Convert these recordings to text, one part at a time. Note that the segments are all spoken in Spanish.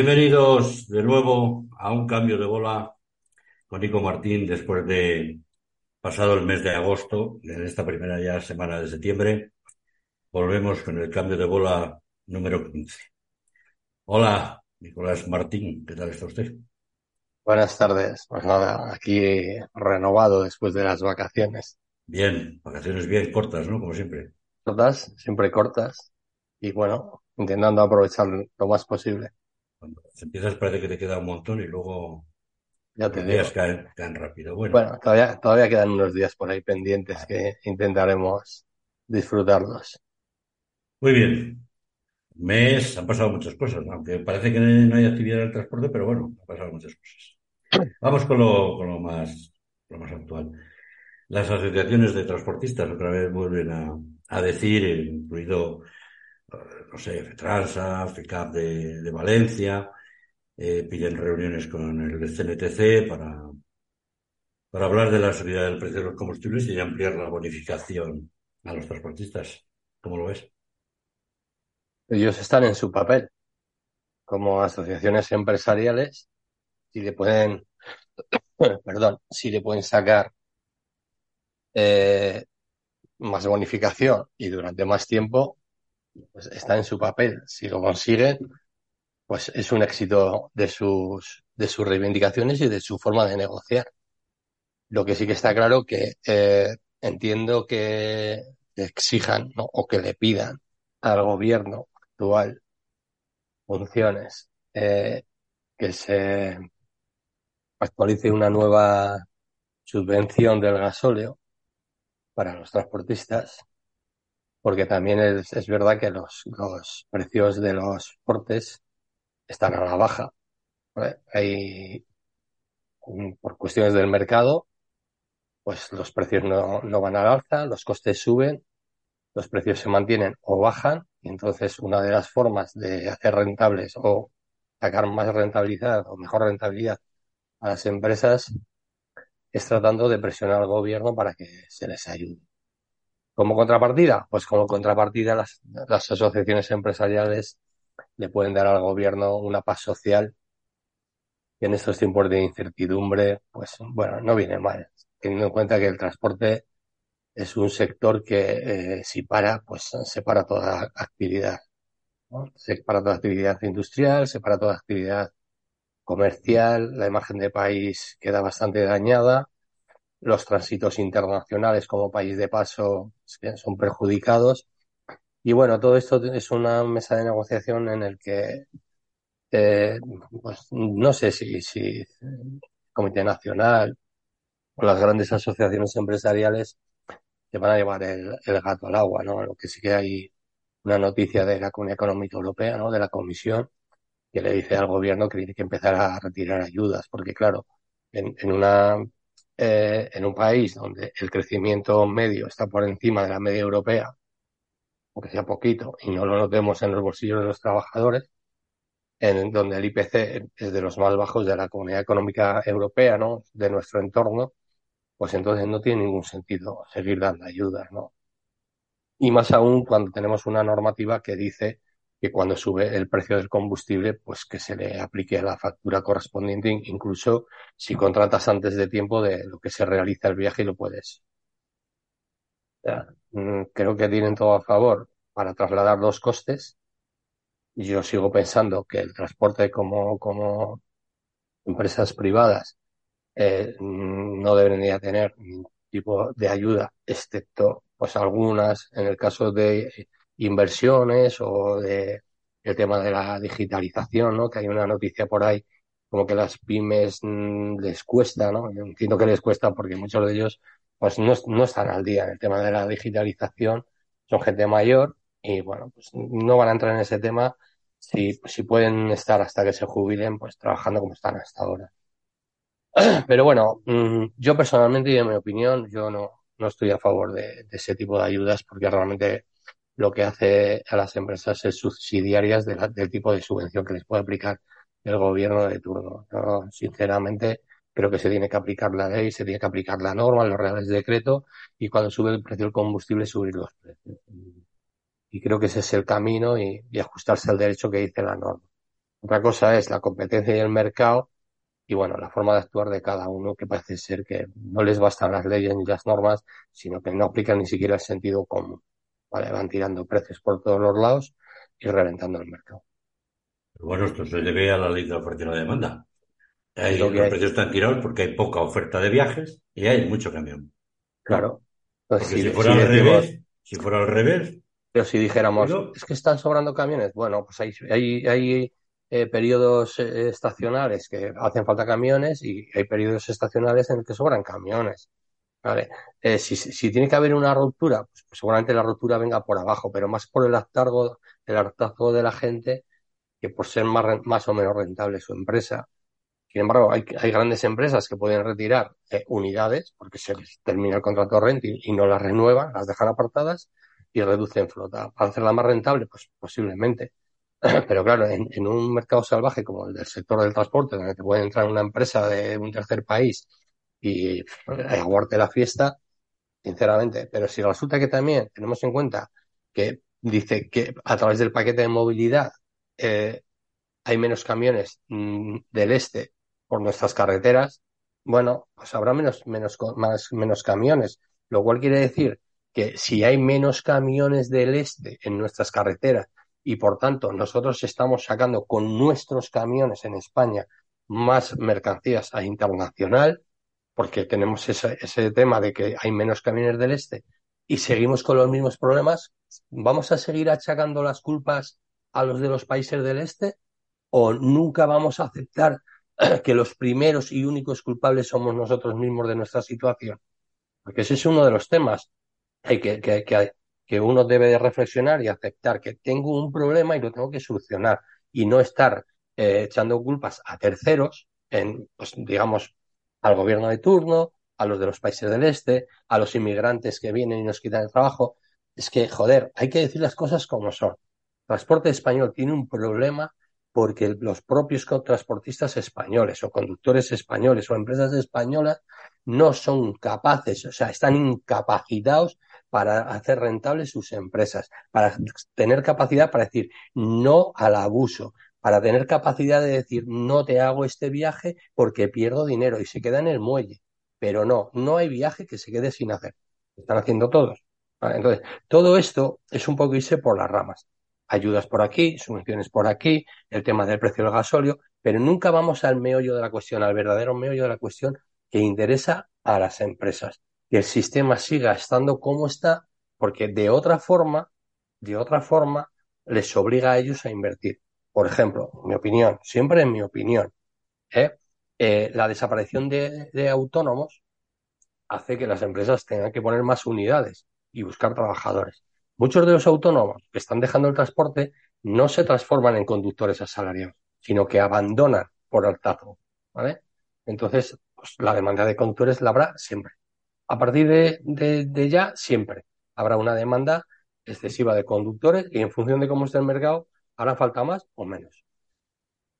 Bienvenidos de nuevo a un cambio de bola con Nico Martín después de pasado el mes de agosto, en esta primera ya semana de septiembre. Volvemos con el cambio de bola número 15. Hola, Nicolás Martín, ¿qué tal está usted? Buenas tardes. Pues nada, aquí renovado después de las vacaciones. Bien, vacaciones bien cortas, ¿no? Como siempre. Cortas, siempre cortas. Y bueno, intentando aprovechar lo más posible. Cuando empiezas parece que te queda un montón y luego Ya te días caen, caen rápido. Bueno, Bueno, todavía, todavía quedan unos días por ahí pendientes que intentaremos disfrutarlos. muy bien. Mes, han pasado muchas cosas, ¿no? aunque parece que no hay actividad en el transporte, pero bueno, han pasado muchas cosas. Vamos con lo, con lo más, lo más actual. Las asociaciones de transportistas otra vez vuelven a, a decir, incluido, no sé, FETRANSA, FECAP de, Valencia, eh, piden reuniones con el CNTC para, para hablar de la subida del precio de los combustibles y ampliar la bonificación a los transportistas. ¿Cómo lo ves? Ellos están en su papel como asociaciones empresariales. Si le pueden, perdón, si le pueden sacar eh, más bonificación y durante más tiempo, pues está en su papel. Si lo consiguen, pues es un éxito de sus, de sus reivindicaciones y de su forma de negociar. Lo que sí que está claro que eh, entiendo que exijan, o que le pidan al gobierno actual funciones eh, que se actualice una nueva subvención del gasóleo para los transportistas, porque también es, es verdad que los, los precios de los portes están a la baja. Hay, por cuestiones del mercado, pues los precios no, no van al alza, los costes suben, los precios se mantienen o bajan, y entonces una de las formas de hacer rentables o sacar más rentabilidad o mejor rentabilidad a las empresas es tratando de presionar al gobierno para que se les ayude. Como contrapartida, pues como contrapartida las, asociaciones empresariales le pueden dar al gobierno una paz social. Que en estos tiempos de incertidumbre, pues bueno, no viene mal, teniendo en cuenta que el transporte es un sector que eh, si para, pues se para toda actividad. Se para toda actividad industrial, se para toda actividad comercial, la imagen de país queda bastante dañada, los tránsitos internacionales como país de paso son perjudicados. Y bueno, todo esto es una mesa de negociación en el que eh, pues no sé si, si el Comité Nacional o las grandes asociaciones empresariales se van a llevar el, el gato al agua, ¿no? Lo que sí que hay una noticia de la Comunidad Económica Europea, ¿no? De la Comisión, que le dice al gobierno que tiene que empezar a retirar ayudas, porque claro, en, en una eh, en un país donde el crecimiento medio está por encima de la media europea, aunque sea poquito, y no lo notemos en los bolsillos de los trabajadores, en donde el IPC es de los más bajos de la Comunidad Económica Europea, ¿no? De nuestro entorno, pues entonces no tiene ningún sentido seguir dando ayudas, ¿no? Y más aún cuando tenemos una normativa que dice que cuando sube el precio del combustible, pues que se le aplique la factura correspondiente, incluso si contratas antes de tiempo de lo que se realiza el viaje y lo puedes. Mm, Creo que tienen todo a favor para trasladar los costes. Yo sigo pensando que el transporte como, como empresas privadas eh, no debería tener ningún tipo de ayuda, excepto pues algunas en el caso de inversiones o de el tema de la digitalización, ¿no? Que hay una noticia por ahí como que las pymes mm, les cuesta, ¿no? Yo entiendo que les cuesta porque muchos de ellos pues no, no están al día en el tema de la digitalización, son gente mayor y bueno, pues no van a entrar en ese tema si, si pueden estar hasta que se jubilen, pues trabajando como están hasta ahora. Pero bueno, mm, yo personalmente y en mi opinión, yo no, no estoy a favor de, de ese tipo de ayudas porque realmente lo que hace a las empresas es subsidiarias de la- del tipo de subvención que les puede aplicar el gobierno de turno. Yo, sinceramente, creo que se tiene que aplicar la ley, se tiene que aplicar la norma, los reales decretos y cuando sube el precio del combustible, subir los precios. Y creo que ese es el camino y, y ajustarse al derecho que dice la norma. Otra cosa es la competencia y el mercado y bueno, la forma de actuar de cada uno que parece ser que no les bastan las leyes ni las normas, sino que no aplican ni siquiera el sentido común. ¿Vale? Van tirando precios por todos los lados y reventando el mercado. bueno, esto se debe a la ley de la oferta y la demanda. Ahí los hay. precios están tirados porque hay poca oferta de viajes y hay mucho camión. Claro. Porque si, si fuera si al decimos, revés, si fuera al revés, pero si dijéramos, es que están sobrando camiones, bueno, pues hay, hay, hay eh, periodos eh, estacionales que hacen falta camiones y hay periodos estacionales en los que sobran camiones. ¿Vale? Eh, si, si tiene que haber una ruptura, pues, pues seguramente la ruptura venga por abajo, pero más por el hartazgo, el hartazgo de la gente que por ser más, más o menos rentable su empresa. Sin embargo, hay, grandes empresas que pueden retirar eh, unidades porque se les termina el contrato renta y, no las renuevan, las dejan apartadas y reducen flota. ¿Para hacerla más rentable? Pues posiblemente. Pero claro, en, en un mercado salvaje como el del sector del transporte, donde te puede entrar una empresa de un tercer país y aguarte la fiesta, sinceramente. Pero si resulta que también tenemos en cuenta que dice que a través del paquete de movilidad eh, hay menos camiones mm, del este por nuestras carreteras, bueno, pues habrá menos, menos, más, menos camiones, lo cual quiere decir que si hay menos camiones del este en nuestras carreteras y por tanto nosotros estamos sacando con nuestros camiones en España más mercancías a internacional, porque tenemos ese, ese tema de que hay menos camiones del este y seguimos con los mismos problemas, ¿vamos a seguir achacando las culpas a los de los países del este? ¿O nunca vamos a aceptar que los primeros y únicos culpables somos nosotros mismos de nuestra situación? Porque ese es uno de los temas que, que, que uno debe de reflexionar y aceptar que tengo un problema y lo tengo que solucionar y no estar eh, echando culpas a terceros, en, pues, digamos, al gobierno de turno, a los de los países del este, a los inmigrantes que vienen y nos quitan el trabajo. Es que, joder, hay que decir las cosas como son. Transporte español tiene un problema porque los propios transportistas españoles o conductores españoles o empresas españolas no son capaces, o sea, están incapacitados para hacer rentables sus empresas, para tener capacidad para decir no al abuso, para tener capacidad de decir no te hago este viaje porque pierdo dinero y se queda en el muelle. Pero no, no hay viaje que se quede sin hacer. Están haciendo todos. Entonces, todo esto es un poco irse por las ramas. Ayudas por aquí, subvenciones por aquí, el tema del precio del gasóleo, pero nunca vamos al meollo de la cuestión, al verdadero meollo de la cuestión que interesa a las empresas. Que el sistema siga estando como está, porque de otra forma, de otra forma, les obliga a ellos a invertir. Por ejemplo, en mi opinión, siempre en mi opinión, ¿eh? Eh, la desaparición de, autónomos hace que las empresas tengan que poner más unidades y buscar trabajadores. Muchos de los autónomos que están dejando el transporte no se transforman en conductores asalariados, sino que abandonan por hartazgo, ¿vale? Entonces, pues, la demanda de conductores la habrá siempre. A partir de, de, de ya, siempre habrá una demanda excesiva de conductores y en función de cómo esté el mercado, hará falta más o menos.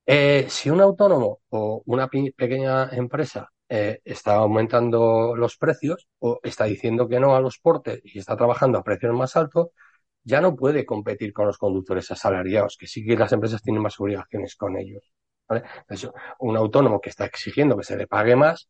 Eh, si un autónomo o una pequeña empresa eh, está aumentando los precios o está diciendo que no a los portes y está trabajando a precios más altos, ya no puede competir con los conductores asalariados, que sí que las empresas tienen más obligaciones con ellos. un autónomo que está exigiendo que se le pague más,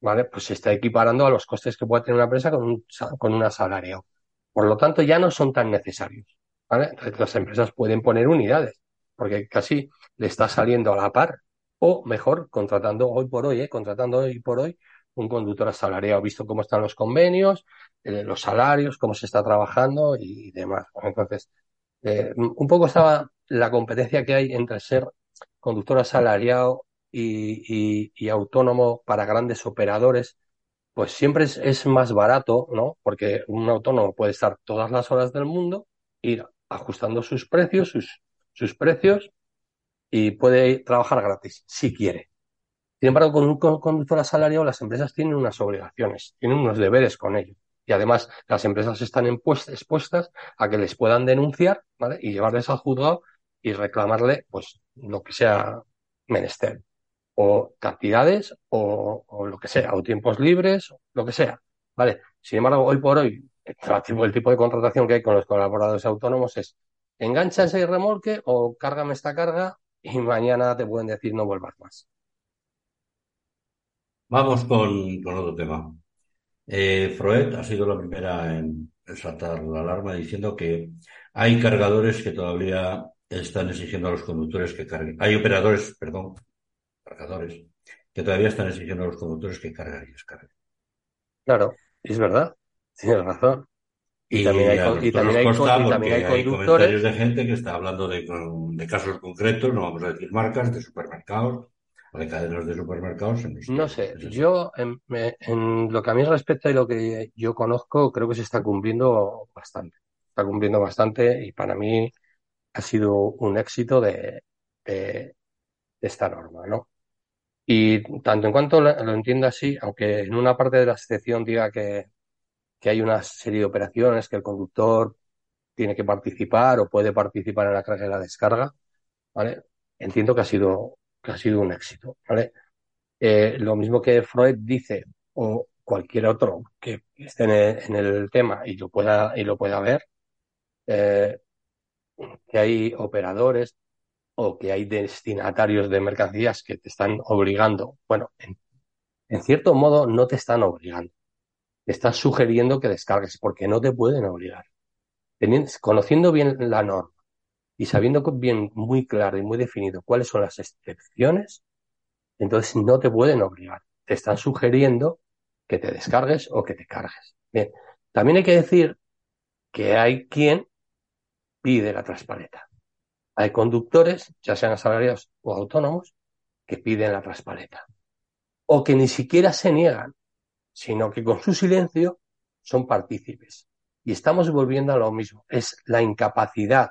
¿vale? Pues se está equiparando a los costes que puede tener una empresa con un, con un asalariado. Por lo tanto, ya no son tan necesarios, ¿vale? Las empresas pueden poner unidades, porque casi le está saliendo a la par, o mejor, contratando hoy por hoy, ¿eh? Contratando hoy por hoy un conductor asalariado, visto cómo están los convenios, eh, los salarios, cómo se está trabajando y, demás. Entonces, eh, un poco estaba la competencia que hay entre ser conductor asalariado y, y, autónomo para grandes operadores, pues siempre es, es más barato, ¿no? Porque un autónomo puede estar todas las horas del mundo, ir ajustando sus precios, sus, sus precios, y puede trabajar gratis, si quiere. Sin embargo, con un con- conductor asalariado, las empresas tienen unas obligaciones, tienen unos deberes con ello. Y además, las empresas están expuestas a que les puedan denunciar, ¿vale? Y llevarles al juzgado y reclamarle, pues, lo que sea menester. O cantidades, o, o lo que sea, o tiempos libres, lo que sea, ¿vale? Sin embargo, hoy por hoy, el tipo, de contratación que hay con los colaboradores autónomos es engancha ese remolque o cárgame esta carga y mañana te pueden decir no vuelvas más. Vamos con, con otro tema. Eh, Freud ha sido la primera en saltar la alarma diciendo que hay cargadores que todavía están exigiendo a los conductores que carguen. Hay operadores, perdón, cargadores, que todavía están exigiendo a los conductores que carguen y descarguen. Claro, es verdad, tienes razón. Y, Y también hay y también hay y también hay hay comentarios de gente que está hablando de, de casos concretos, no vamos a decir marcas, de supermercados o de cadenas de supermercados. en los que No sé, así. yo en, me- en lo que a mí respecta y lo que yo conozco, creo que se está cumpliendo bastante. Está cumpliendo bastante y para mí ha sido un éxito de, de- de esta norma, ¿no? Y tanto en cuanto lo, lo entienda así, aunque en una parte de la excepción diga que, que hay una serie de operaciones que el conductor tiene que participar o puede participar en la carga y la descarga, ¿vale? Entiendo que ha sido, que ha sido un éxito. Eh, lo mismo que Freud dice, o cualquier otro que esté en el, tema y lo pueda, y lo pueda ver, eh, que hay operadores o que hay destinatarios de mercancías que te están obligando. Bueno, en, en cierto modo no te están obligando. Te están sugiriendo que descargues porque no te pueden obligar. Conociendo bien la norma y sabiendo bien muy claro y muy definido cuáles son las excepciones, entonces no te pueden obligar. Te están sugiriendo que te descargues o que te cargues. Bien, también hay que decir que hay quien pide la traspaleta. Hay conductores, ya sean asalariados o autónomos, que piden la traspaleta. O que ni siquiera se niegan, sino que con su silencio son partícipes. Y estamos volviendo a lo mismo. Es la incapacidad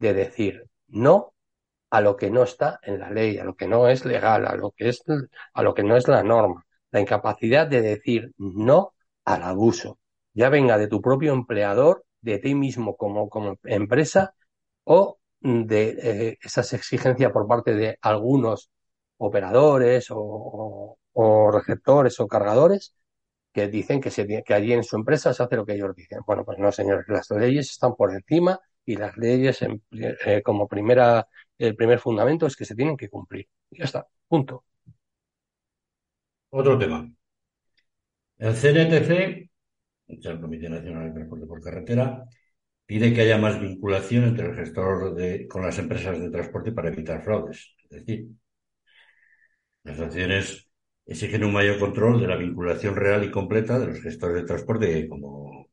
de decir no a lo que no está en la ley, a lo que no es legal, a lo que es, a lo que no es la norma. La incapacidad de decir no al abuso, ya venga de tu propio empleador, de ti mismo como, como empresa o de eh, esas exigencias por parte de algunos operadores o, o, o receptores o cargadores que dicen que, allí en su empresa se hace lo que ellos dicen. Bueno, pues no, señores, las leyes están por encima y las leyes eh, como primera, el primer fundamento es que se tienen que cumplir. Ya está, punto. Otro tema. El CNTC, el Comité Nacional de Transporte por Carretera, pide que haya más vinculación entre el gestor de, con las empresas de transporte para evitar fraudes. Es decir, las acciones exigen un mayor control de la vinculación real y completa de los gestores de transporte que, como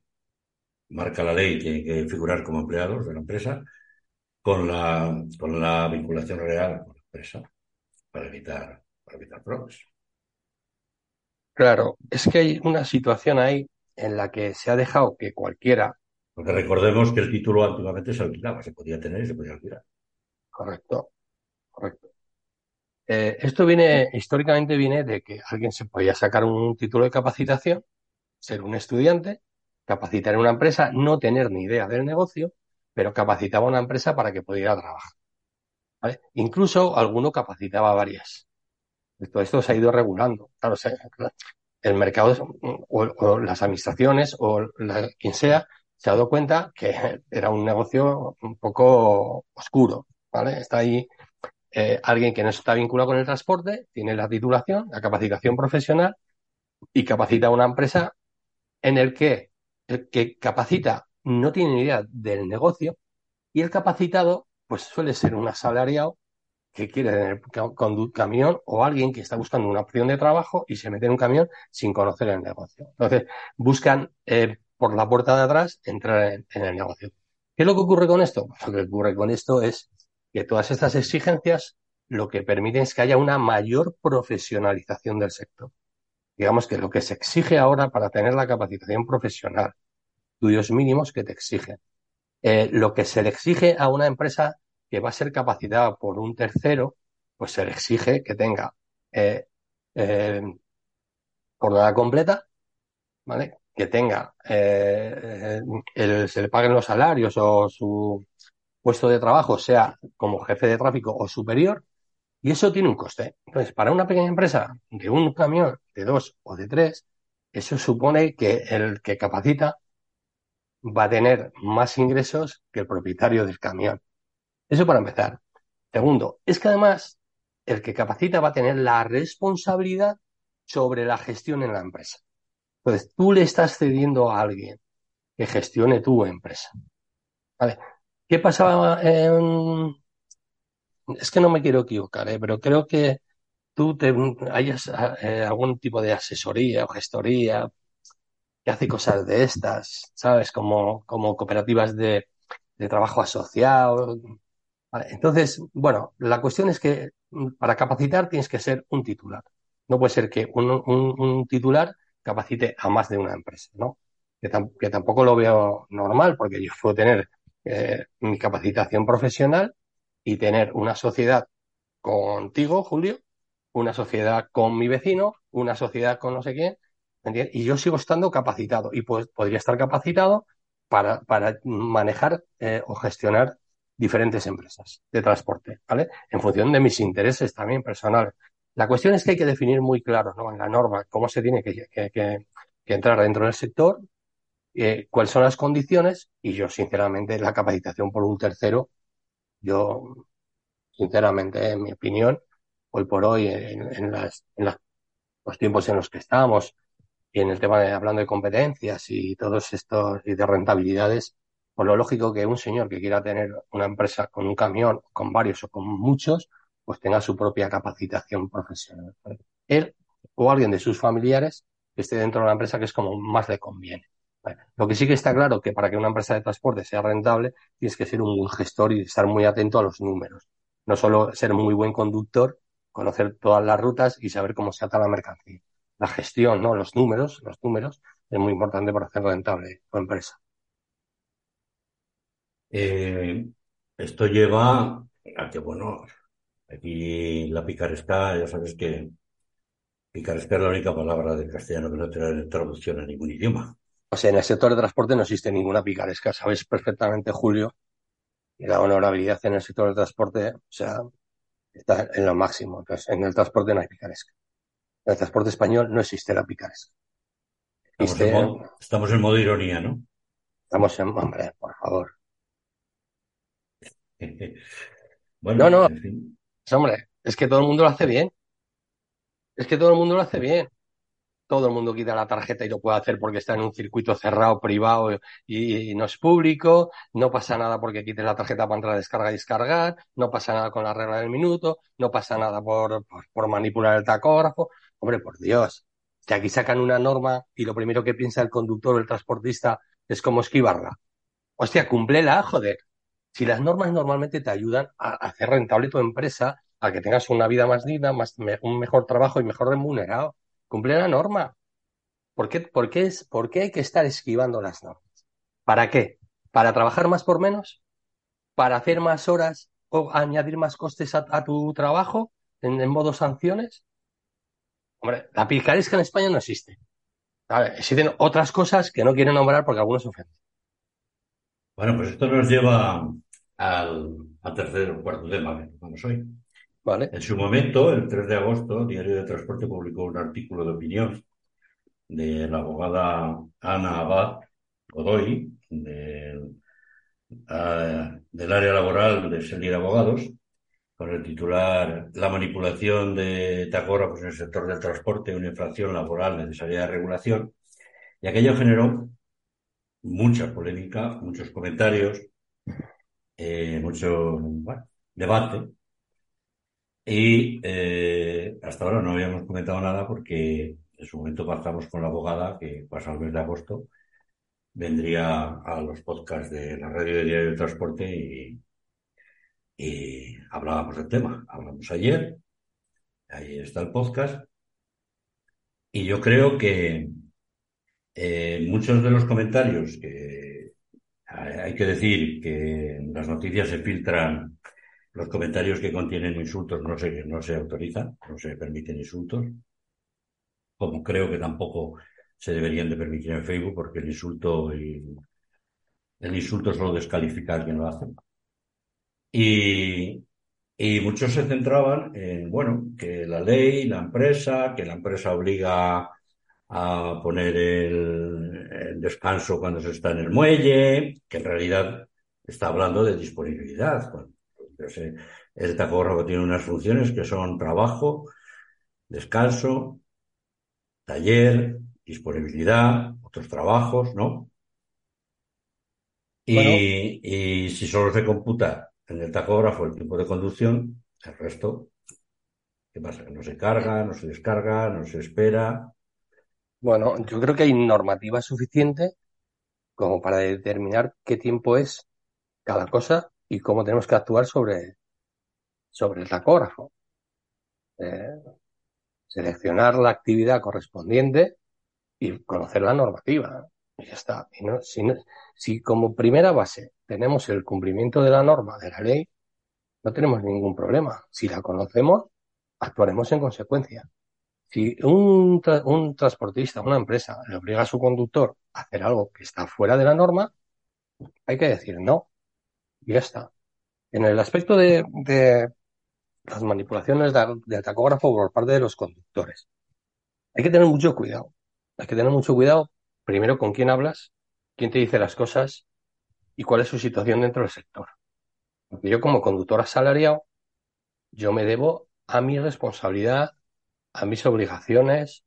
marca la ley, tienen que figurar como empleados de la empresa con la, con la vinculación real con la empresa para evitar, para evitar fraudes. Claro, es que hay una situación ahí en la que se ha dejado que cualquiera. Porque recordemos que el título antiguamente se alquilaba, se podía tener y se podía alquilar. Correcto, correcto. Eh, esto viene, históricamente viene de que alguien se podía sacar un título de capacitación, ser un estudiante, capacitar en una empresa, no tener ni idea del negocio, pero capacitaba a una empresa para que pudiera trabajar. Incluso alguno capacitaba varias. Todo esto se ha ido regulando. Claro, el mercado o, o las administraciones o la, quien sea se ha dado cuenta que era un negocio un poco oscuro. ¿vale? Está ahí eh, alguien que no está vinculado con el transporte, tiene la titulación, la capacitación profesional y capacita a una empresa en el que el que capacita no tiene ni idea del negocio y el capacitado pues suele ser un asalariado que quiere tener un camión o alguien que está buscando una opción de trabajo y se mete en un camión sin conocer el negocio. Entonces buscan eh, por la puerta de atrás entrar en, en el negocio. ¿Qué es lo que ocurre con esto? Pues lo que ocurre con esto es que todas estas exigencias lo que permiten es que haya una mayor profesionalización del sector. Digamos que lo que se exige ahora para tener la capacitación profesional, estudios mínimos que te exigen, eh, lo que se le exige a una empresa que va a ser capacitada por un tercero, pues se le exige que tenga eh, eh, jornada completa, ¿vale? Que tenga, eh, el, se le paguen los salarios o su puesto de trabajo sea como jefe de tráfico o superior, y eso tiene un coste. Entonces, para una pequeña empresa de un camión, de dos o de tres, eso supone que el que capacita va a tener más ingresos que el propietario del camión. Eso para empezar. Segundo, es que además el que capacita va a tener la responsabilidad sobre la gestión en la empresa. Entonces, tú le estás cediendo a alguien que gestione tu empresa. ¿Vale? ¿Qué pasaba. Es que no me quiero equivocar, ¿eh? pero creo que tú te, hayas eh, algún tipo de asesoría o gestoría que hace cosas de estas, ¿sabes? Como, como cooperativas de, de trabajo asociado. Entonces, bueno, la cuestión es que mm, para capacitar tienes que ser un titular. No puede ser que un, un, titular capacite a más de una empresa, ¿no? Que tampoco lo veo normal, porque yo puedo tener eh, mi capacitación profesional y tener una sociedad contigo, Julio, una sociedad con mi vecino, una sociedad con no sé quién. Y yo sigo estando capacitado y pues, podría estar capacitado para, para manejar eh, o gestionar diferentes empresas de transporte, ¿vale? En función de mis intereses también personales. La cuestión es que hay que definir muy claro, ¿no? En la norma, cómo se tiene que, que entrar dentro del sector, eh, cuáles son las condiciones, y yo, sinceramente, la capacitación por un tercero, yo, sinceramente, en mi opinión, hoy por hoy, en, en, las, en las, los tiempos en los que estamos, y en el tema de hablando de competencias y todos estos, y de rentabilidades, por lo lógico que un señor que quiera tener una empresa con un camión, con varios o con muchos, pues tenga su propia capacitación profesional. Él o alguien de sus familiares que esté dentro de la empresa que es como más le conviene. Lo que sí que está claro que para que una empresa de transporte sea rentable tienes que ser un buen gestor y estar muy atento a los números. No solo ser muy buen conductor, conocer todas las rutas y saber cómo se ata la mercancía. La gestión, ¿no? Los números, los números es muy importante para hacer rentable tu empresa. Eh, esto lleva a que, bueno, aquí la picaresca, ya sabes que picaresca es la única palabra del castellano que no tiene traducción a ningún idioma. O sea, en el sector de transporte no existe ninguna picaresca. Sabes perfectamente, Julio, que la honorabilidad en el sector del transporte, o sea, está en lo máximo. Entonces, en el transporte no hay picaresca. En el transporte español no existe la picaresca. Existe, estamos, en modo, estamos en modo ironía, ¿no? Estamos en, hombre, por favor. bueno, no, no, en fin. pues, hombre, es que todo el mundo lo hace bien. Es que todo el mundo lo hace bien. Todo el mundo quita la tarjeta y lo puede hacer porque está en un circuito cerrado, privado y, no es público. No pasa nada porque quites la tarjeta para entrar a descargar y descargar. No pasa nada con la regla del minuto. No pasa nada por, por, por manipular el tacógrafo. Hombre, por Dios. Que aquí sacan una norma y lo primero que piensa el conductor o el transportista es cómo esquivarla. Hostia, cúmplela, joder. Si las normas normalmente te ayudan a hacer rentable tu empresa, a que tengas una vida más digna, más, un mejor trabajo y mejor remunerado. Cumple la norma. ¿Por qué, por, qué es, ¿Por qué hay que estar esquivando las normas? ¿Para qué? ¿Para trabajar más por menos? ¿Para hacer más horas o añadir más costes a, tu trabajo en, modo sanciones? Hombre, la picaresca en España no existe. existen otras cosas que no quieren nombrar porque algunos ofenden. Bueno, pues esto nos lleva al, al tercer o cuarto tema que vamos hoy. En su momento, el 3 de agosto, Diario de Transporte publicó un artículo de opinión de la abogada Ana Abad Godoy, de, del área laboral de Selir Abogados, con el titular La manipulación de tacógrafos en el sector del transporte, una infracción laboral necesaria de regulación. Y aquello generó mucha polémica, muchos comentarios, eh, mucho debate. Y eh, hasta ahora no habíamos comentado nada porque en su momento pactamos con la abogada que pasado el mes de agosto vendría a los podcasts de la radio de Diario de Transporte y, hablábamos del tema. Hablamos ayer, ahí está el podcast. Y yo creo que eh, muchos de los comentarios que hay que decir que las noticias se filtran los comentarios que contienen insultos no se, no se autorizan, no se permiten insultos, como creo que tampoco se deberían de permitir en Facebook porque el insulto y el insulto solo descalifica a quien lo hace. Y, y muchos se centraban en, bueno, que la ley, la empresa, que la empresa obliga a poner el, descanso cuando se está en el muelle, que en realidad está hablando de disponibilidad. El tacógrafo tiene unas funciones que son trabajo, descanso, taller, disponibilidad, otros trabajos, ¿no? Y, Bueno. y si solo se computa en el tacógrafo el tiempo de conducción, el resto, ¿qué pasa? Que no se carga, no se descarga, no se espera. Bueno, yo creo que hay normativa suficiente como para determinar qué tiempo es cada cosa y cómo tenemos que actuar sobre, sobre el tacógrafo. Eh, seleccionar la actividad correspondiente y conocer la normativa. Y ya está. Y no, si, no- si como primera base tenemos el cumplimiento de la norma, de la ley, no tenemos ningún problema. Si la conocemos, actuaremos en consecuencia. Si un, un transportista, una empresa, le obliga a su conductor a hacer algo que está fuera de la norma, hay que decir no. Y ya está. En el aspecto de, de las manipulaciones de- del tacógrafo por parte de los conductores, hay que tener mucho cuidado. Hay que tener mucho cuidado, primero, con quién hablas, quién te dice las cosas y cuál es su situación dentro del sector. Porque yo como conductor asalariado, yo me debo a mi responsabilidad, a mis obligaciones,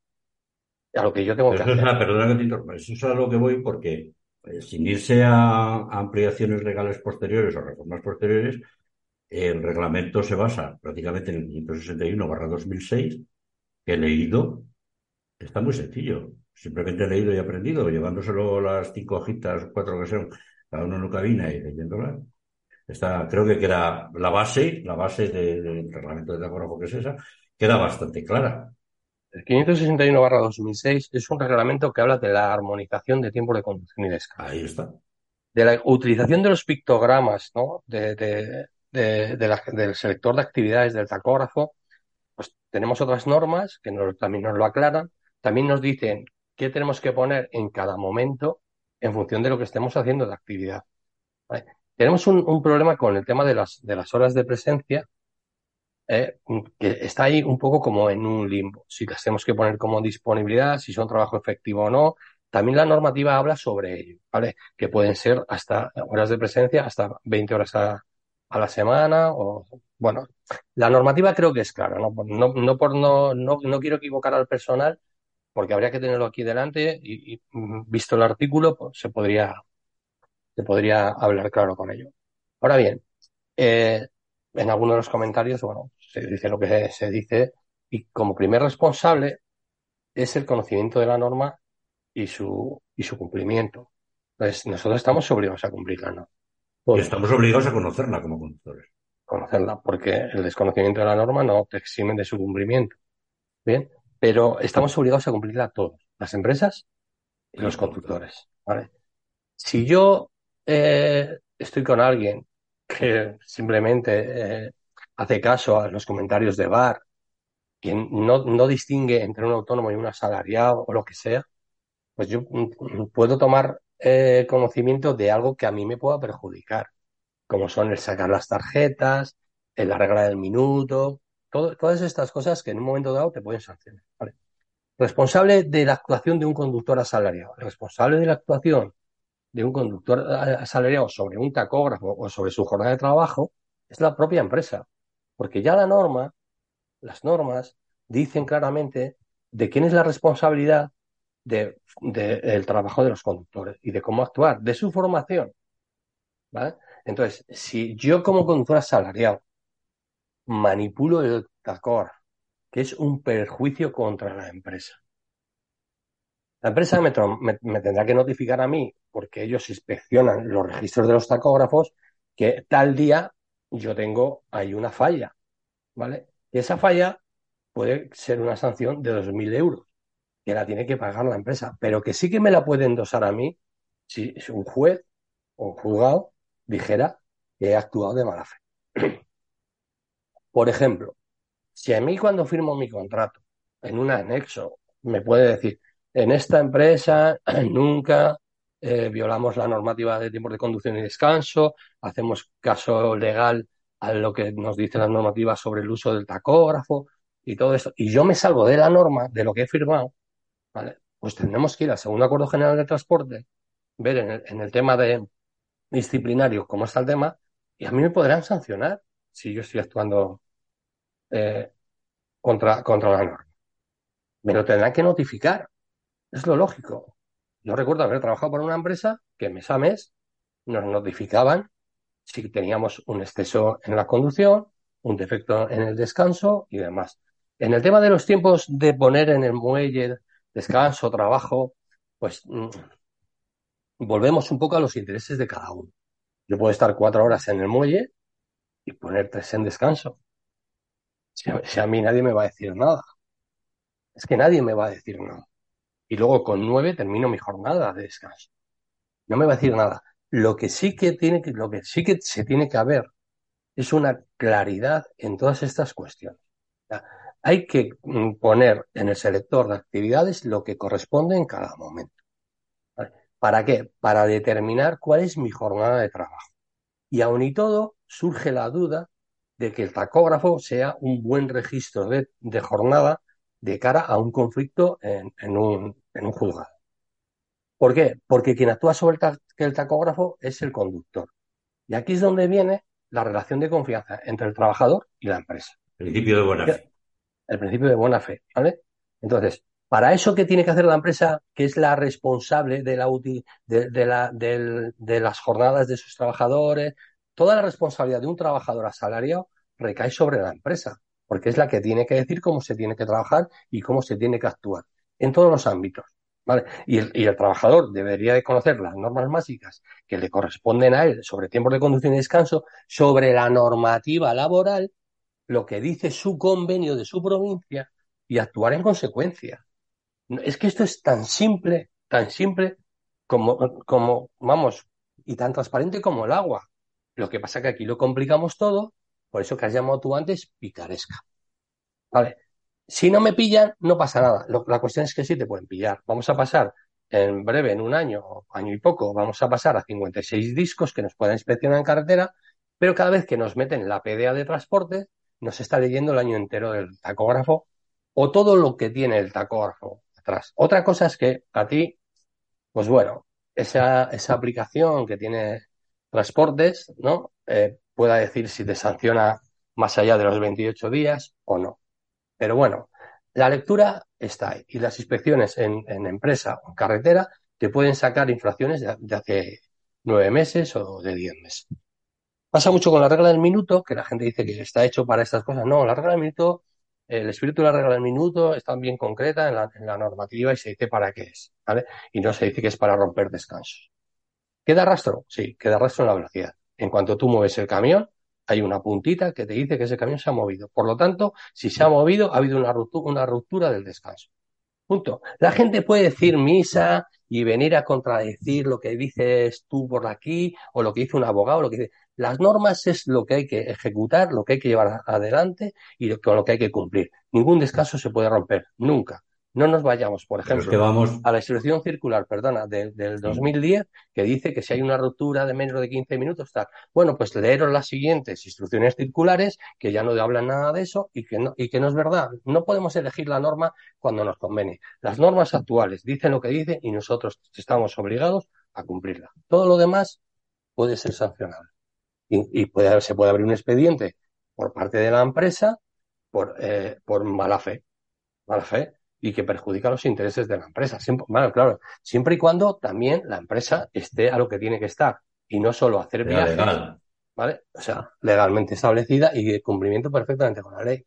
a lo que yo tengo que es hacer. a- perdona que te interrumpa, eso es a lo que voy porque eh, sin irse a, ampliaciones legales posteriores o reformas posteriores, el reglamento se basa prácticamente en el 561-2006, que he leído, está muy sencillo. Simplemente he leído y aprendido, llevándoselo las cinco hojitas, cuatro que son, cada uno en una cabina y leyéndolas. Está, creo que queda la base, la base de- del reglamento de tacógrafo que es esa, queda bastante clara. El 561-2006 es un reglamento que habla de la armonización de tiempos de conducción y descanso. Ahí está. de la utilización de los pictogramas, ¿no? De, de- de- de la- del selector de actividades del tacógrafo, pues tenemos otras normas que nos- también nos lo aclaran. También nos dicen qué tenemos que poner en cada momento en función de lo que estemos haciendo de actividad. ¿vale? Tenemos un, un problema con el tema de las, de las horas de presencia, ¿eh? que está ahí un poco como en un limbo. Si las tenemos que poner como disponibilidad, si son trabajo efectivo o no. También la normativa habla sobre ello, ¿vale? Que pueden ser hasta horas de presencia, hasta 20 horas a, a la semana, o bueno, la normativa creo que es clara, ¿no? No, no, por no, no, no quiero equivocar al personal, porque habría que tenerlo aquí delante y, y, mm, visto el artículo, pues se podría, se podría hablar claro con ello. Ahora bien, eh, en algunos de los comentarios, bueno, se dice lo que se, se dice, y como primer responsable es el conocimiento de la norma y su, y su cumplimiento. Entonces, nosotros estamos obligados a cumplir la norma, Y estamos obligados a conocerla como conductores. conocerla, porque el desconocimiento de la norma no te exime de su cumplimiento. Bien, pero estamos obligados a cumplirla todos, las empresas y los conductores. ¿vale? Si yo eh, estoy con alguien que simplemente eh, hace caso a los comentarios de bar, que no, no distingue entre un autónomo y un asalariado o lo que sea, pues yo puedo tomar eh, conocimiento de algo que a mí me pueda perjudicar, como son el sacar las tarjetas, el la regla del minuto, todas estas cosas que en un momento dado te pueden sancionar. Responsable de la actuación de un conductor asalariado, responsable de la actuación de un conductor asalariado sobre un tacógrafo o sobre su jornada de trabajo es la propia empresa, porque ya la norma, las normas dicen claramente de quién es la responsabilidad de, de- del trabajo de los conductores y de cómo actuar, de su formación. ¿vale? Entonces, si yo como conductor asalariado manipulo el tacógrafo, que es un perjuicio contra la empresa, la empresa me, tendrá que notificar a mí, porque ellos inspeccionan los registros de los tacógrafos, que tal día yo tengo ahí una falla, ¿vale? Y esa falla puede ser una sanción de 2.000 euros, que la tiene que pagar la empresa, pero que sí que me la puede endosar a mí si un juez o un juzgado dijera que he actuado de mala fe. Por ejemplo, si a mí cuando firmo mi contrato en un anexo me puede decir, en esta empresa nunca eh, violamos la normativa de tiempos de conducción y descanso, hacemos caso legal a lo que nos dicen las normativas sobre el uso del tacógrafo y todo esto, y yo me salgo de la norma, de lo que he firmado, ¿vale? Pues tendremos que ir al segundo acuerdo general de transporte, ver en el, en el tema de disciplinario cómo está el tema, y a mí me podrán sancionar si yo estoy actuando eh, contra, contra la norma. Me lo tendrán que notificar. Es lo lógico. Yo recuerdo haber trabajado por una empresa que mes a mes nos notificaban si teníamos un exceso en la conducción, un defecto en el descanso y demás. En el tema de los tiempos de poner en el muelle descanso, trabajo, pues mm, volvemos un poco a los intereses de cada uno. Yo puedo estar cuatro horas en el muelle y poner tres en descanso. Si a, si a mí nadie me va a decir nada. Es que nadie me va a decir nada. Y luego con nueve termino mi jornada de descanso. No me va a decir nada. Lo que sí que tiene que, lo que sí que se tiene que haber es una claridad en todas estas cuestiones. hay que mm, poner en el selector de actividades lo que corresponde en cada momento. ¿Para qué? Para determinar cuál es mi jornada de trabajo. Y aun y todo, surge la duda de que el tacógrafo sea un buen registro de, jornada de cara a un conflicto en, un, en un juzgado. ¿Por qué? Porque quien actúa sobre el, el tacógrafo es el conductor. Y aquí es donde viene la relación de confianza entre el trabajador y la empresa. Principio de buena fe. El principio de buena fe, ¿vale? Entonces, para eso, ¿qué tiene que hacer la empresa, que es la responsable de, la, de, de, la, de, de las jornadas de sus trabajadores? Toda la responsabilidad de un trabajador asalariado recae sobre la empresa, porque es la que tiene que decir cómo se tiene que trabajar y cómo se tiene que actuar en todos los ámbitos. ¿Vale? Y el, trabajador debería de conocer las normas básicas que le corresponden a él sobre tiempos de conducción y descanso, sobre la normativa laboral, lo que dice su convenio de su provincia y actuar en consecuencia. Es que esto es tan simple, tan simple como, como, vamos, y tan transparente como el agua. Lo que pasa que aquí lo complicamos todo, por eso que has llamado tú antes picaresca. Vale. Si no me pillan, no pasa nada. La cuestión es que sí te pueden pillar. Vamos a pasar en breve, en un año, año y poco, vamos a pasar a 56 discos que nos puedan inspeccionar en carretera, pero cada vez que nos meten la PDA de transporte, nos está leyendo el año entero del tacógrafo o todo lo que tiene el tacógrafo atrás. Otra cosa es que a ti, pues bueno, esa, esa aplicación que tiene transportes, ¿no? Eh, pueda decir si te sanciona más allá de los 28 días o no. Pero bueno, la lectura está ahí y las inspecciones en, en empresa o en carretera te pueden sacar infracciones de, hace nueve meses o de diez meses. Pasa mucho con la regla del minuto, que la gente dice que está hecho para estas cosas. No, la regla del minuto, el espíritu de la regla del minuto está bien concreta en la, en la normativa y se dice para qué es, ¿vale? Y no se dice que es para romper descansos. ¿Queda rastro? Sí, queda rastro en la velocidad. En cuanto tú mueves el camión, hay una puntita que te dice que ese camión se ha movido. Por lo tanto, si se ha movido, ha habido una ruptura, una ruptura del descanso. Punto. La gente puede decir misa y venir a contradecir lo que dices tú por aquí o lo que dice un abogado, lo que dice. Las normas es lo que hay que ejecutar, lo que hay que llevar adelante y con lo que hay que cumplir. Ningún descanso se puede romper, nunca. No nos vayamos, por ejemplo, es que vamos... a la instrucción circular, perdona, de, del 2010, que dice que si hay una ruptura de menos de 15 minutos, tal. Bueno, pues leeros las siguientes instrucciones circulares, que ya no hablan nada de eso y que, no, y que no es verdad. No podemos elegir la norma cuando nos conviene. Las normas actuales dicen lo que dicen y nosotros estamos obligados a cumplirla. Todo lo demás puede ser sancionado. Y, y puede, se puede abrir un expediente por parte de la empresa por, eh, por mala fe. Mala fe y que perjudica los intereses de la empresa. Siempre, bueno, claro, siempre y cuando también la empresa esté a lo que tiene que estar y no solo hacer viajes, legal. ¿vale? O sea, legalmente establecida y de cumplimiento perfectamente con la ley.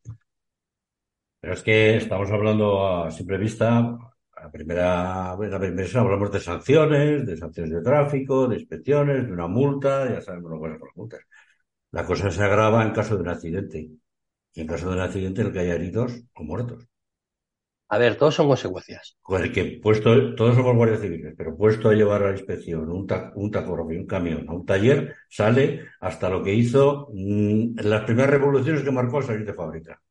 Pero es que estamos hablando a simple vista, a primera, la primera hablamos de sanciones, de sanciones de tráfico, de inspecciones, de una multa, ya sabemos lo que son las multas. La cosa se agrava en caso de un accidente. Y en caso de un accidente, el que haya heridos o muertos. A ver, todos son consecuencias. Pues que puesto, todos somos guardias civiles, pero puesto a llevar a la inspección un, ta, un tacógrafo y un camión a un taller, sale hasta lo que hizo mmm, las primeras revoluciones que marcó al salir de fábrica.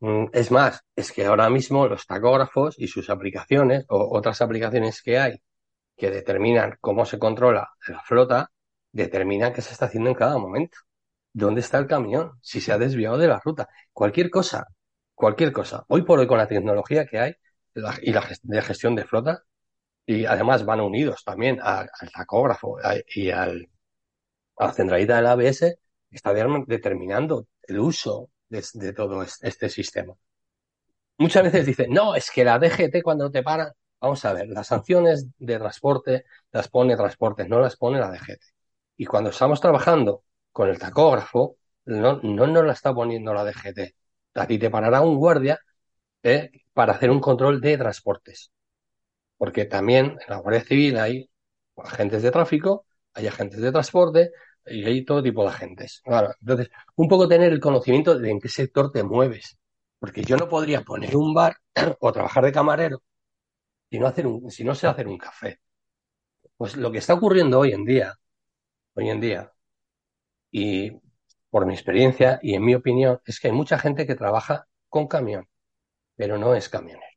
Mm, es más, es que ahora mismo los tacógrafos y sus aplicaciones, o otras aplicaciones que hay, que determinan cómo se controla la flota, determinan qué se está haciendo en cada momento. ¿Dónde está el camión? Si se ha desviado de la ruta. Cualquier cosa cualquier cosa. Hoy por hoy con la tecnología que hay y la de gestión de flota, y además van unidos también al tacógrafo y al, a la centralita del ABS, está determinando el uso de, todo este sistema. Muchas veces dicen, no, es que la DGT cuando te paran, vamos a ver, las sanciones de transporte las pone transporte, no las pone la DGT. Y cuando estamos trabajando con el tacógrafo, no, no nos la está poniendo la DGT. A ti te parará un guardia eh, para hacer un control de transportes. Porque también en la Guardia Civil hay agentes de tráfico, hay agentes de transporte y hay todo tipo de agentes. entonces, un poco tener el conocimiento de en qué sector te mueves. Porque yo no podría poner un bar o trabajar de camarero si no, hacer un, si no sé hacer un café. Pues lo que está ocurriendo hoy en día, hoy en día, y por mi experiencia y en mi opinión, es que hay mucha gente que trabaja con camión, pero no es camionero.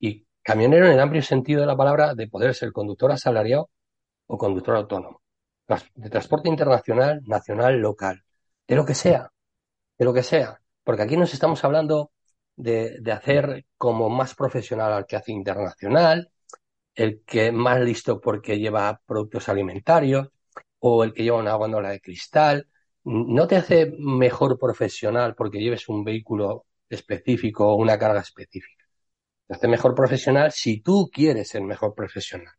Y camionero en el amplio sentido de la palabra de poder ser conductor asalariado o conductor autónomo. De transporte internacional, nacional, local. De lo que sea. De lo que sea. Porque aquí nos estamos hablando de, hacer como más profesional al que hace internacional, el que más listo porque lleva productos alimentarios o el que lleva una góndola de cristal. No te hace mejor profesional porque lleves un vehículo específico o una carga específica. Te hace mejor profesional si tú quieres ser mejor profesional.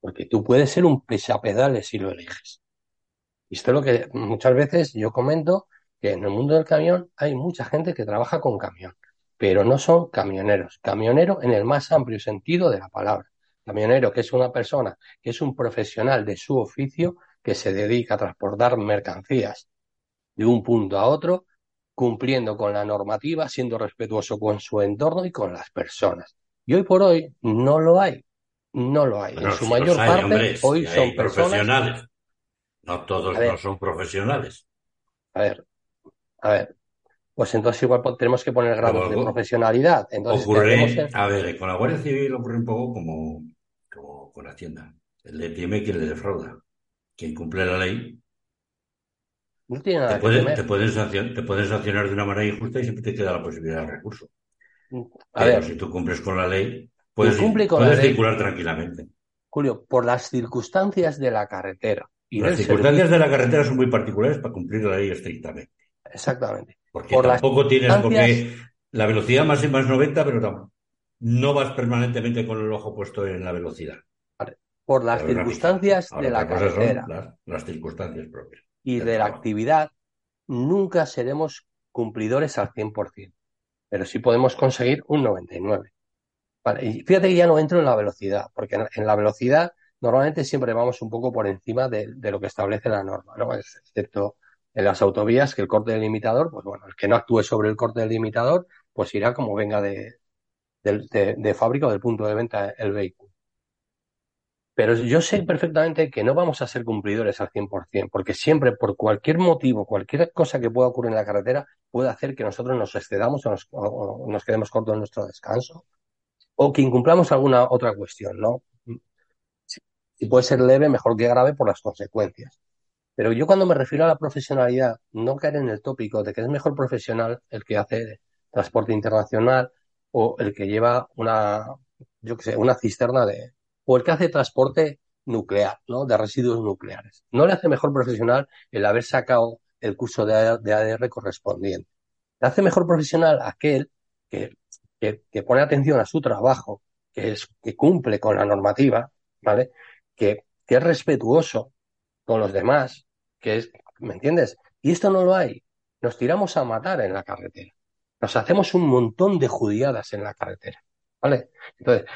Porque tú puedes ser un pesapedales si lo eliges. Y esto es lo que muchas veces yo comento que en el mundo del camión hay mucha gente que trabaja con camión, pero no son camioneros. Camionero en el más amplio sentido de la palabra. Camionero, que es una persona, que es un profesional de su oficio, que se dedica a transportar mercancías de un punto a otro, cumpliendo con la normativa, siendo respetuoso con su entorno y con las personas. Y hoy por hoy no lo hay. No lo hay. en su mayor parte, hoy son profesionales. No todos no son profesionales. A ver, a ver, pues entonces igual tenemos que poner grados de profesionalidad. Entonces, ocurre, a ver, con la Guardia Civil ocurre un poco como, como con Hacienda. El de tiene quien le defrauda. Quien cumple la ley. No tiene nada te, pueden, te, pueden sancionar, te pueden sancionar de una manera injusta y siempre te queda la posibilidad de recurso. A ver, si tú cumples con la ley, puedes, puedes circular tranquilamente. Julio, por las circunstancias de la carretera. Y las circunstancias de la carretera son muy particulares para cumplir la ley estrictamente. Exactamente. Porque tampoco tienes, porque la velocidad más más 90, pero no vas permanentemente con el ojo puesto en la velocidad. Por las circunstancias de la carretera. las, circunstancias propias. Y de la actividad, nunca seremos cumplidores al 100%, pero sí podemos conseguir un 99%. Vale, y fíjate que ya no entro en la velocidad, porque en, la velocidad normalmente siempre vamos un poco por encima de, de, lo que establece la norma, ¿no? Excepto en las autovías que el corte del limitador, pues bueno, el que no actúe sobre el corte del limitador, pues irá como venga de, de, fábrica o del punto de venta el vehículo. Pero yo sé perfectamente que no vamos a ser cumplidores al 100%, porque siempre, por cualquier motivo, cualquier cosa que pueda ocurrir en la carretera, puede hacer que nosotros nos excedamos o nos, nos quedemos cortos en nuestro descanso, o que incumplamos alguna otra cuestión, ¿no? Si puede ser leve, mejor que grave por las consecuencias. Pero yo cuando me refiero a la profesionalidad, no caer en el tópico de que es mejor profesional el que hace transporte internacional o el que lleva una, yo que sé, una cisterna de, o el que hace transporte nuclear, ¿no? De residuos nucleares. No le hace mejor profesional el haber sacado el curso de, ADR correspondiente. Le hace mejor profesional aquel que, que, pone atención a su trabajo, que es, que cumple con la normativa, ¿vale? Que, que es respetuoso con los demás, que es, ¿me entiendes? Y esto no lo hay. Nos tiramos a matar en la carretera. Nos hacemos un montón de judiadas en la carretera. ¿Vale? Entonces,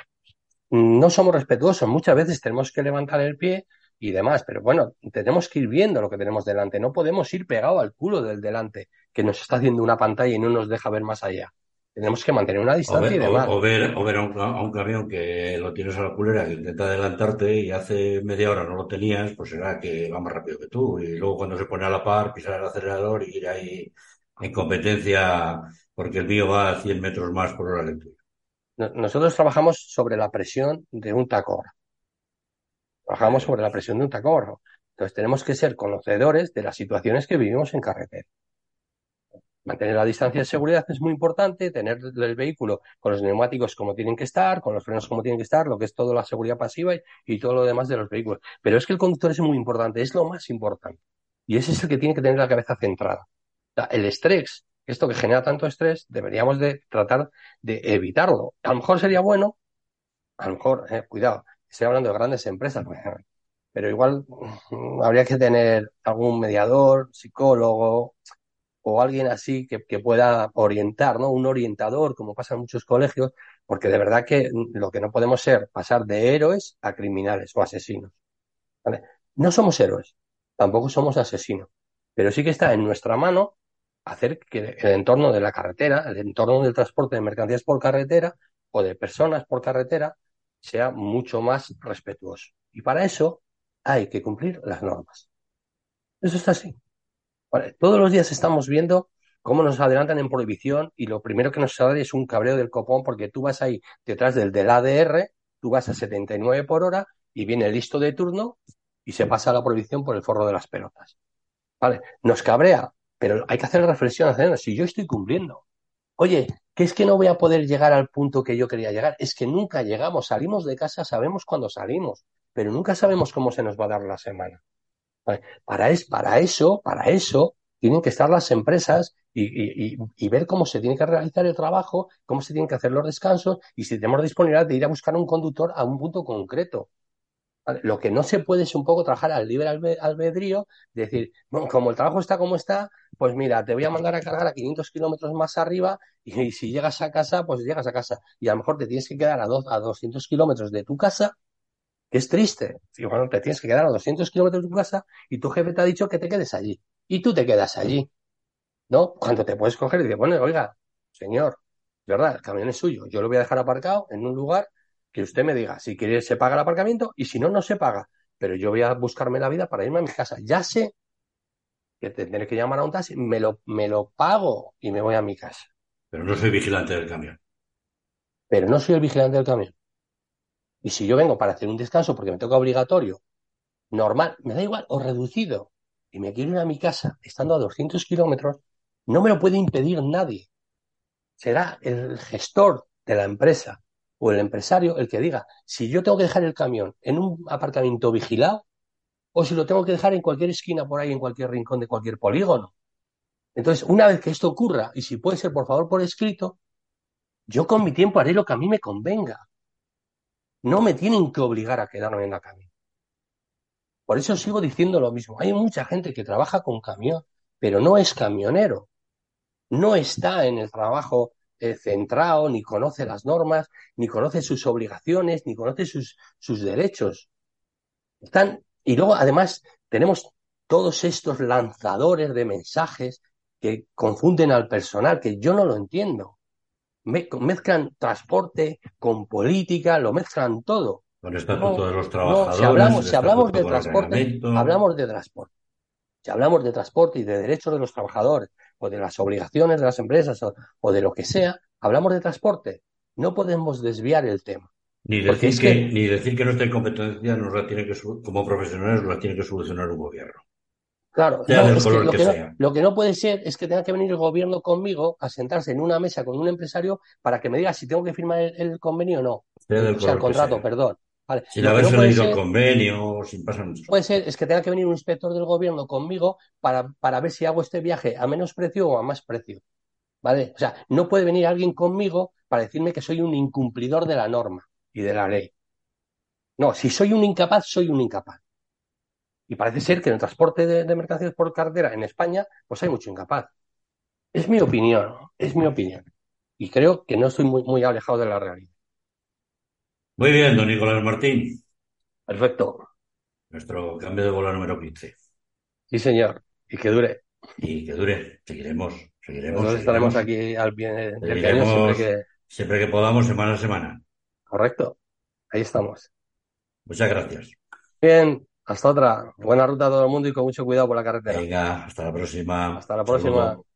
no somos respetuosos. Muchas veces tenemos que levantar el pie y demás, pero bueno, tenemos que ir viendo lo que tenemos delante. No podemos ir pegado al culo del delante, que nos está haciendo una pantalla y no nos deja ver más allá tenemos que mantener una distancia y demás. O, ver, o ver a un, camión que lo tienes a la culera, que intenta adelantarte y hace media hora no lo tenías, pues será que va más rápido que tú. Y luego cuando se pone a la par, pisar el acelerador y ir ahí en competencia porque el mío va a 100 metros más por hora que. Nosotros trabajamos sobre la presión de un tacógrafo. Trabajamos sobre la presión de un tacógrafo. Entonces tenemos que ser conocedores de las situaciones que vivimos en carretera. Mantener la distancia de seguridad es muy importante, tener el vehículo con los neumáticos como tienen que estar, con los frenos como tienen que estar, lo que es toda la seguridad pasiva y, todo lo demás de los vehículos. Pero es que el conductor es muy importante, es lo más importante. Y ese es el que tiene que tener la cabeza centrada. O sea, el estrés, esto que genera tanto estrés, deberíamos de tratar de evitarlo. A lo mejor sería bueno, a lo mejor, eh, cuidado, estoy hablando de grandes empresas, pero igual mm, habría que tener algún mediador, psicólogo o alguien así que, que, pueda orientar, ¿no? Un orientador, como pasa en muchos colegios, porque de verdad que lo que no podemos ser pasar de héroes a criminales o asesinos. No somos héroes, tampoco somos asesinos, pero sí que está en nuestra mano hacer que el entorno de la carretera, el entorno del transporte de mercancías por carretera o de personas por carretera sea mucho más respetuoso. Y para eso hay que cumplir las normas. Eso está así. Todos los días estamos viendo cómo nos adelantan en prohibición y lo primero que nos sale es un cabreo del copón porque tú vas ahí detrás del del ADR, tú vas a 79 por hora y viene listo de turno y se pasa la prohibición por el forro de las pelotas. Vale, nos cabrea, pero hay que hacer reflexión, hacer, si yo estoy cumpliendo. Oye, que es que no voy a poder llegar al punto que yo quería llegar, es que nunca llegamos, salimos de casa, sabemos cuándo salimos, pero nunca sabemos cómo se nos va a dar la semana. Para, es, para eso, para eso, tienen que estar las empresas y, y, y, ver cómo se tiene que realizar el trabajo, cómo se tienen que hacer los descansos y si tenemos disponibilidad de ir a buscar un conductor a un punto concreto. Lo que no se puede es un poco trabajar al libre albedrío, decir, bueno, como el trabajo está como está, pues mira, te voy a mandar a cargar a 500 kilómetros más arriba y, si llegas a casa, pues llegas a casa. Y a lo mejor te tienes que quedar a, dos, a 200 kilómetros de tu casa, es triste. Bueno, te tienes que quedar a 200 kilómetros de tu casa y tu jefe te ha dicho que te quedes allí. Y tú te quedas allí. ¿No? Cuando te puedes coger y decir, bueno, oiga, señor, ¿verdad? El camión es suyo. Yo lo voy a dejar aparcado en un lugar que usted me diga, si quiere se paga el aparcamiento y si no, no se paga. Pero yo voy a buscarme la vida para irme a mi casa. Ya sé que tendré que llamar a un taxi, me lo, me lo pago y me voy a mi casa. Pero no soy vigilante del camión. Pero no soy el vigilante del camión. Y si yo vengo para hacer un descanso porque me toca obligatorio, normal, me da igual, o reducido, y me quiero ir a mi casa estando a 200 kilómetros, no me lo puede impedir nadie. Será el gestor de la empresa o el empresario el que diga si yo tengo que dejar el camión en un aparcamiento vigilado o si lo tengo que dejar en cualquier esquina por ahí, en cualquier rincón de cualquier polígono. Entonces, una vez que esto ocurra, y si puede ser por favor por escrito, yo con mi tiempo haré lo que a mí me convenga. No me tienen que obligar a quedarme en la camión. Por eso sigo diciendo lo mismo. Hay mucha gente que trabaja con camión, pero no es camionero. No está en el trabajo eh, centrado, ni conoce las normas, ni conoce sus obligaciones, ni conoce sus, sus derechos. Están, y luego, además, tenemos todos estos lanzadores de mensajes que confunden al personal, que yo no lo entiendo. Me, mezclan transporte con política, lo mezclan todo. Con el estatuto de los trabajadores. No, si hablamos, si hablamos de transporte, hablamos de transporte. Si hablamos de transporte y de derechos de los trabajadores, o de las obligaciones de las empresas, o, o de lo que sea, hablamos de transporte. No podemos desviar el tema. Ni decir, es que, que, ni decir que nuestra incompetencia nos la tiene que, como profesionales, nos la tiene que solucionar un gobierno. Claro, no, es que lo, que, no, lo, que no, puede ser es que tenga que venir el gobierno conmigo a sentarse en una mesa con un empresario para que me diga si tengo que firmar el, el convenio o no. O sea, el contrato, perdón. Vale. Sin haberse no leído el convenio, sin pasar mucho. Puede ser, es que tenga que venir un inspector del gobierno conmigo para, para ver si hago este viaje a menos precio o a más precio. ¿Vale? O sea, no puede venir alguien conmigo para decirme que soy un incumplidor de la norma y de la ley. No, si soy un incapaz, soy un incapaz. Y parece ser que en el transporte de, de, mercancías por carretera en España, pues hay mucho incapaz. Es mi opinión, es mi opinión. Y creo que no estoy muy, muy alejado de la realidad. Muy bien, don Nicolás Martín. Perfecto. Nuestro cambio de bola número 15. Sí, señor. Y que dure. Y que dure. Seguiremos. Seguiremos. Nosotros seguiremos. estaremos aquí al bien del siempre que... siempre que podamos, semana a semana. Correcto. Ahí estamos. Muchas gracias. Bien, hasta otra. Buena ruta a todo el mundo y con mucho cuidado por la carretera. Venga, hasta la próxima. Hasta la próxima. Saludo.